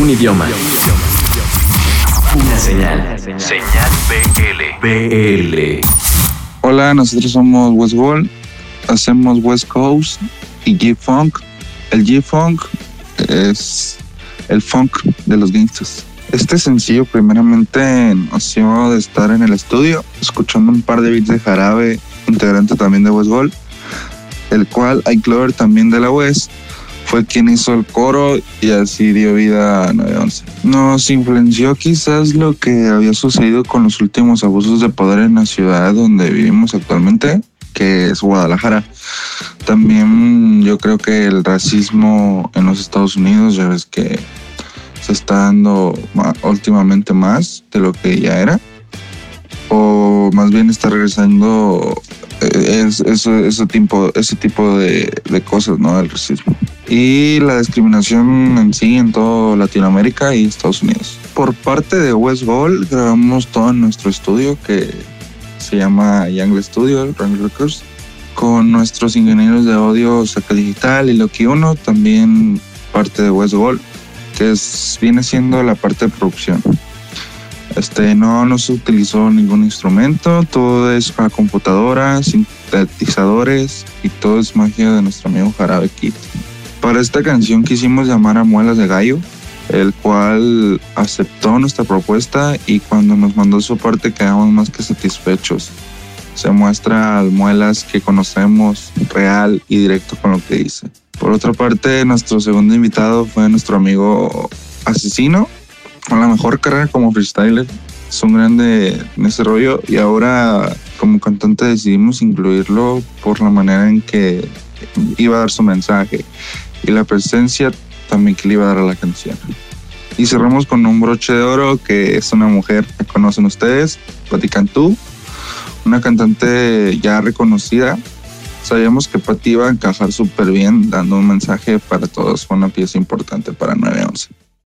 Un idioma. Una señal. Señal BL. BL. Hola, nosotros somos West Wall, hacemos West Coast y G-Funk. El G-Funk es el funk de los gangsters. Este sencillo primeramente nació de estar en el estudio, escuchando un par de beats de Jarabe, integrante también de West Wall, el cual Clover también de la West fue quien hizo el coro y así dio vida a 911. Nos influenció quizás lo que había sucedido con los últimos abusos de poder en la ciudad donde vivimos actualmente, que es Guadalajara. También yo creo que el racismo en los Estados Unidos, ya ves que se está dando últimamente más de lo que ya era, o más bien está regresando eh, ese, tipo, ese tipo de cosas, ¿no? El racismo y la discriminación en sí en toda Latinoamérica y Estados Unidos. Por parte de West Gold grabamos todo en nuestro estudio que se llama Young Studio, Rank Records, con nuestros ingenieros de audio Saca Digital y Loki Uno, también parte de West Gold, que es, viene siendo la parte de producción. Este, no, no se utilizó ningún instrumento, todo es para computadoras, sintetizadores y todo es magia de nuestro amigo Jarabe Kit. Para esta canción quisimos llamar a Muelas de Gallo, el cual aceptó nuestra propuesta y cuando nos mandó su parte quedamos más que satisfechos. Se muestra al Muelas que conocemos real y directo con lo que dice. Por otra parte, nuestro segundo invitado fue nuestro amigo Asesino, con la mejor carrera como freestyler. Es un grande en ese rollo y ahora como cantante decidimos incluirlo por la manera en que iba a dar su mensaje y la presencia también que le iba a dar a la canción. Y cerramos con un broche de oro que es una mujer que conocen ustedes, Patti Cantú, una cantante ya reconocida. Sabíamos que Patti iba a encajar súper bien dando un mensaje para todos, fue una pieza importante para 911.